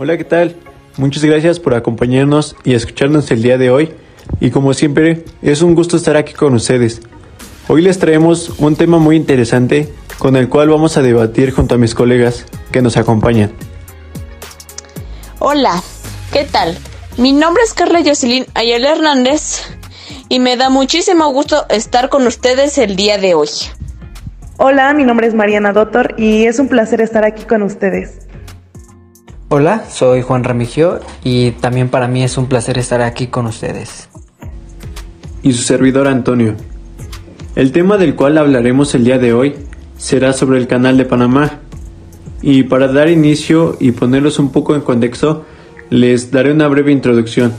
Hola, ¿qué tal? Muchas gracias por acompañarnos y escucharnos el día de hoy. Y como siempre, es un gusto estar aquí con ustedes. Hoy les traemos un tema muy interesante con el cual vamos a debatir junto a mis colegas que nos acompañan. Hola, ¿qué tal? Mi nombre es Carla Jocelyn Ayala Hernández y me da muchísimo gusto estar con ustedes el día de hoy. Hola, mi nombre es Mariana Doctor y es un placer estar aquí con ustedes. Hola, soy Juan Ramigio y también para mí es un placer estar aquí con ustedes. Y su servidor Antonio. El tema del cual hablaremos el día de hoy será sobre el canal de Panamá. Y para dar inicio y ponerlos un poco en contexto, les daré una breve introducción.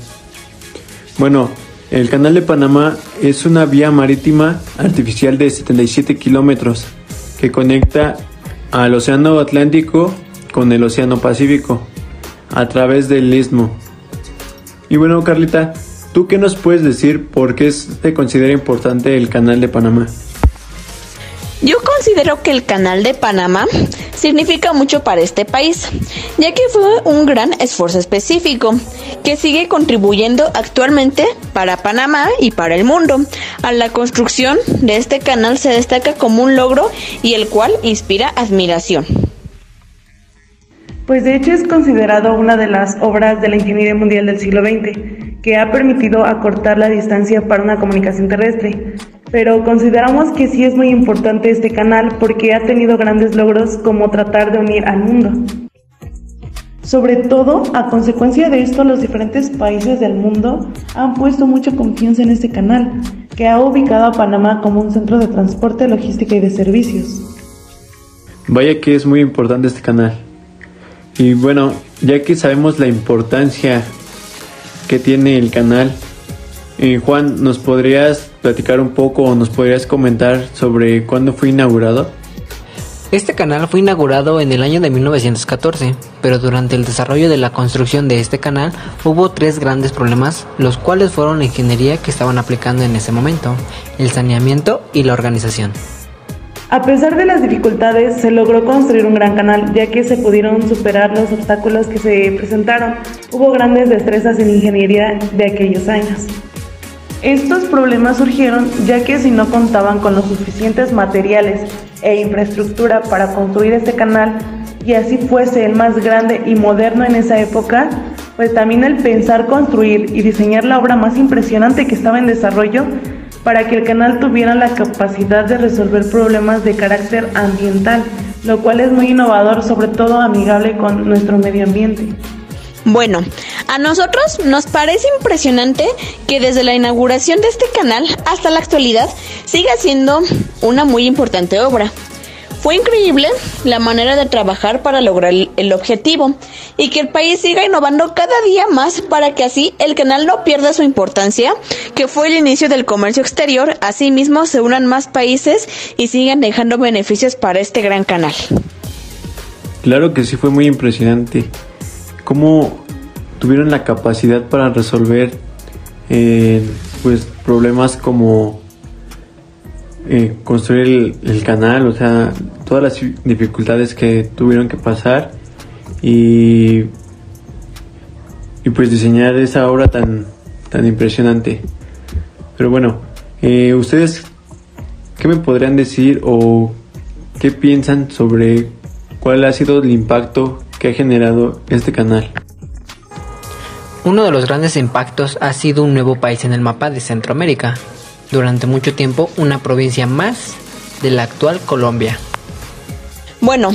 Bueno, el canal de Panamá es una vía marítima artificial de 77 kilómetros que conecta al Océano Atlántico con el Océano Pacífico a través del istmo. Y bueno, Carlita, ¿tú qué nos puedes decir por qué se considera importante el canal de Panamá? Yo considero que el canal de Panamá significa mucho para este país, ya que fue un gran esfuerzo específico que sigue contribuyendo actualmente para Panamá y para el mundo. A la construcción de este canal se destaca como un logro y el cual inspira admiración. Pues de hecho es considerado una de las obras de la ingeniería mundial del siglo XX, que ha permitido acortar la distancia para una comunicación terrestre. Pero consideramos que sí es muy importante este canal porque ha tenido grandes logros como tratar de unir al mundo. Sobre todo, a consecuencia de esto, los diferentes países del mundo han puesto mucha confianza en este canal, que ha ubicado a Panamá como un centro de transporte, logística y de servicios. Vaya que es muy importante este canal. Y bueno, ya que sabemos la importancia que tiene el canal, eh, Juan, ¿nos podrías platicar un poco o nos podrías comentar sobre cuándo fue inaugurado? Este canal fue inaugurado en el año de 1914, pero durante el desarrollo de la construcción de este canal hubo tres grandes problemas, los cuales fueron la ingeniería que estaban aplicando en ese momento, el saneamiento y la organización. A pesar de las dificultades, se logró construir un gran canal, ya que se pudieron superar los obstáculos que se presentaron. Hubo grandes destrezas en ingeniería de aquellos años. Estos problemas surgieron ya que si no contaban con los suficientes materiales e infraestructura para construir este canal y así fuese el más grande y moderno en esa época, pues también el pensar construir y diseñar la obra más impresionante que estaba en desarrollo para que el canal tuviera la capacidad de resolver problemas de carácter ambiental, lo cual es muy innovador, sobre todo amigable con nuestro medio ambiente. Bueno, a nosotros nos parece impresionante que desde la inauguración de este canal hasta la actualidad siga siendo una muy importante obra. Fue increíble la manera de trabajar para lograr el objetivo y que el país siga innovando cada día más para que así el canal no pierda su importancia, que fue el inicio del comercio exterior, asimismo se unan más países y sigan dejando beneficios para este gran canal. Claro que sí fue muy impresionante. ¿Cómo tuvieron la capacidad para resolver eh, pues problemas como eh, construir el, canal, o sea, todas las dificultades que tuvieron que pasar y, y pues diseñar esa obra tan, tan impresionante. Pero bueno, eh, ¿ustedes qué me podrían decir o qué piensan sobre cuál ha sido el impacto que ha generado este canal? Uno de los grandes impactos ha sido un nuevo país en el mapa de Centroamérica, durante mucho tiempo una provincia más de la actual Colombia. Bueno,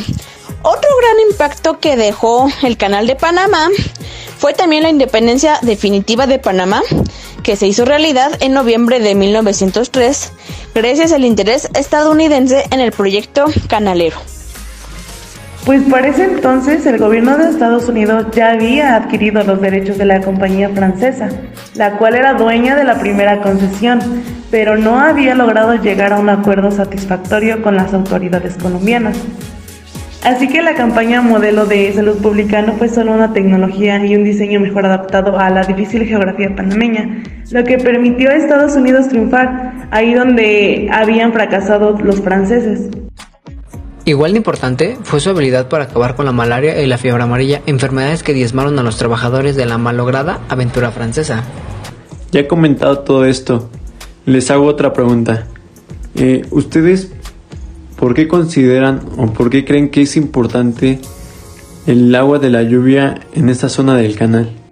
otro gran impacto que dejó el canal de Panamá fue también la independencia definitiva de Panamá, que se hizo realidad en noviembre de 1903 gracias al interés estadounidense en el proyecto canalero. Pues para ese entonces el gobierno de Estados Unidos ya había adquirido los derechos de la compañía francesa, la cual era dueña de la primera concesión, pero no había logrado llegar a un acuerdo satisfactorio con las autoridades colombianas. Así que la campaña modelo de salud pública no fue solo una tecnología y un diseño mejor adaptado a la difícil geografía panameña, lo que permitió a Estados Unidos triunfar ahí donde habían fracasado los franceses. Igual de importante fue su habilidad para acabar con la malaria y la fiebre amarilla, enfermedades que diezmaron a los trabajadores de la malograda aventura francesa. Ya he comentado todo esto, les hago otra pregunta. Eh, ¿Ustedes por qué consideran o por qué creen que es importante el agua de la lluvia en esta zona del canal?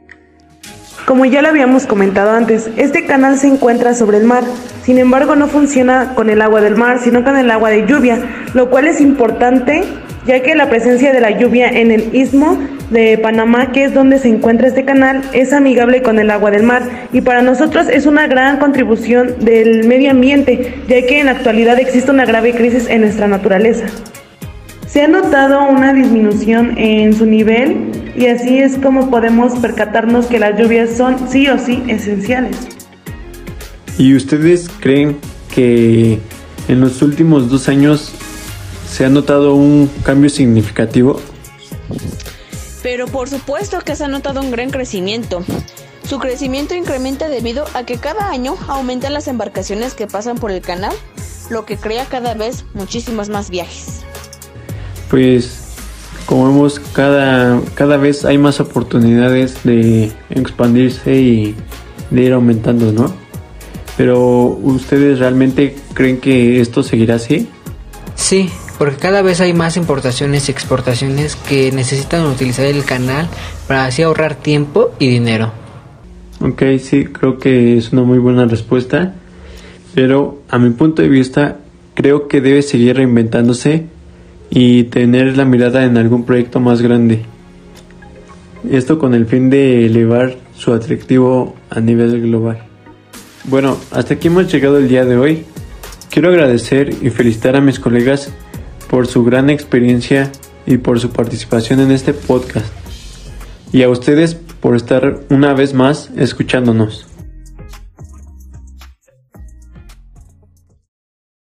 Como ya lo habíamos comentado antes, este canal se encuentra sobre el mar, sin embargo no funciona con el agua del mar, sino con el agua de lluvia, lo cual es importante ya que la presencia de la lluvia en el istmo de Panamá, que es donde se encuentra este canal, es amigable con el agua del mar y para nosotros es una gran contribución del medio ambiente, ya que en la actualidad existe una grave crisis en nuestra naturaleza. Se ha notado una disminución en su nivel y así es como podemos percatarnos que las lluvias son sí o sí esenciales. ¿Y ustedes creen que en los últimos dos años se ha notado un cambio significativo? Pero por supuesto que se ha notado un gran crecimiento. Su crecimiento incrementa debido a que cada año aumentan las embarcaciones que pasan por el canal, lo que crea cada vez muchísimos más viajes pues como vemos cada, cada vez hay más oportunidades de expandirse y de ir aumentando, ¿no? Pero ¿ustedes realmente creen que esto seguirá así? Sí, porque cada vez hay más importaciones y exportaciones que necesitan utilizar el canal para así ahorrar tiempo y dinero. Ok, sí, creo que es una muy buena respuesta, pero a mi punto de vista creo que debe seguir reinventándose y tener la mirada en algún proyecto más grande. Esto con el fin de elevar su atractivo a nivel global. Bueno, hasta aquí hemos llegado el día de hoy. Quiero agradecer y felicitar a mis colegas por su gran experiencia y por su participación en este podcast. Y a ustedes por estar una vez más escuchándonos.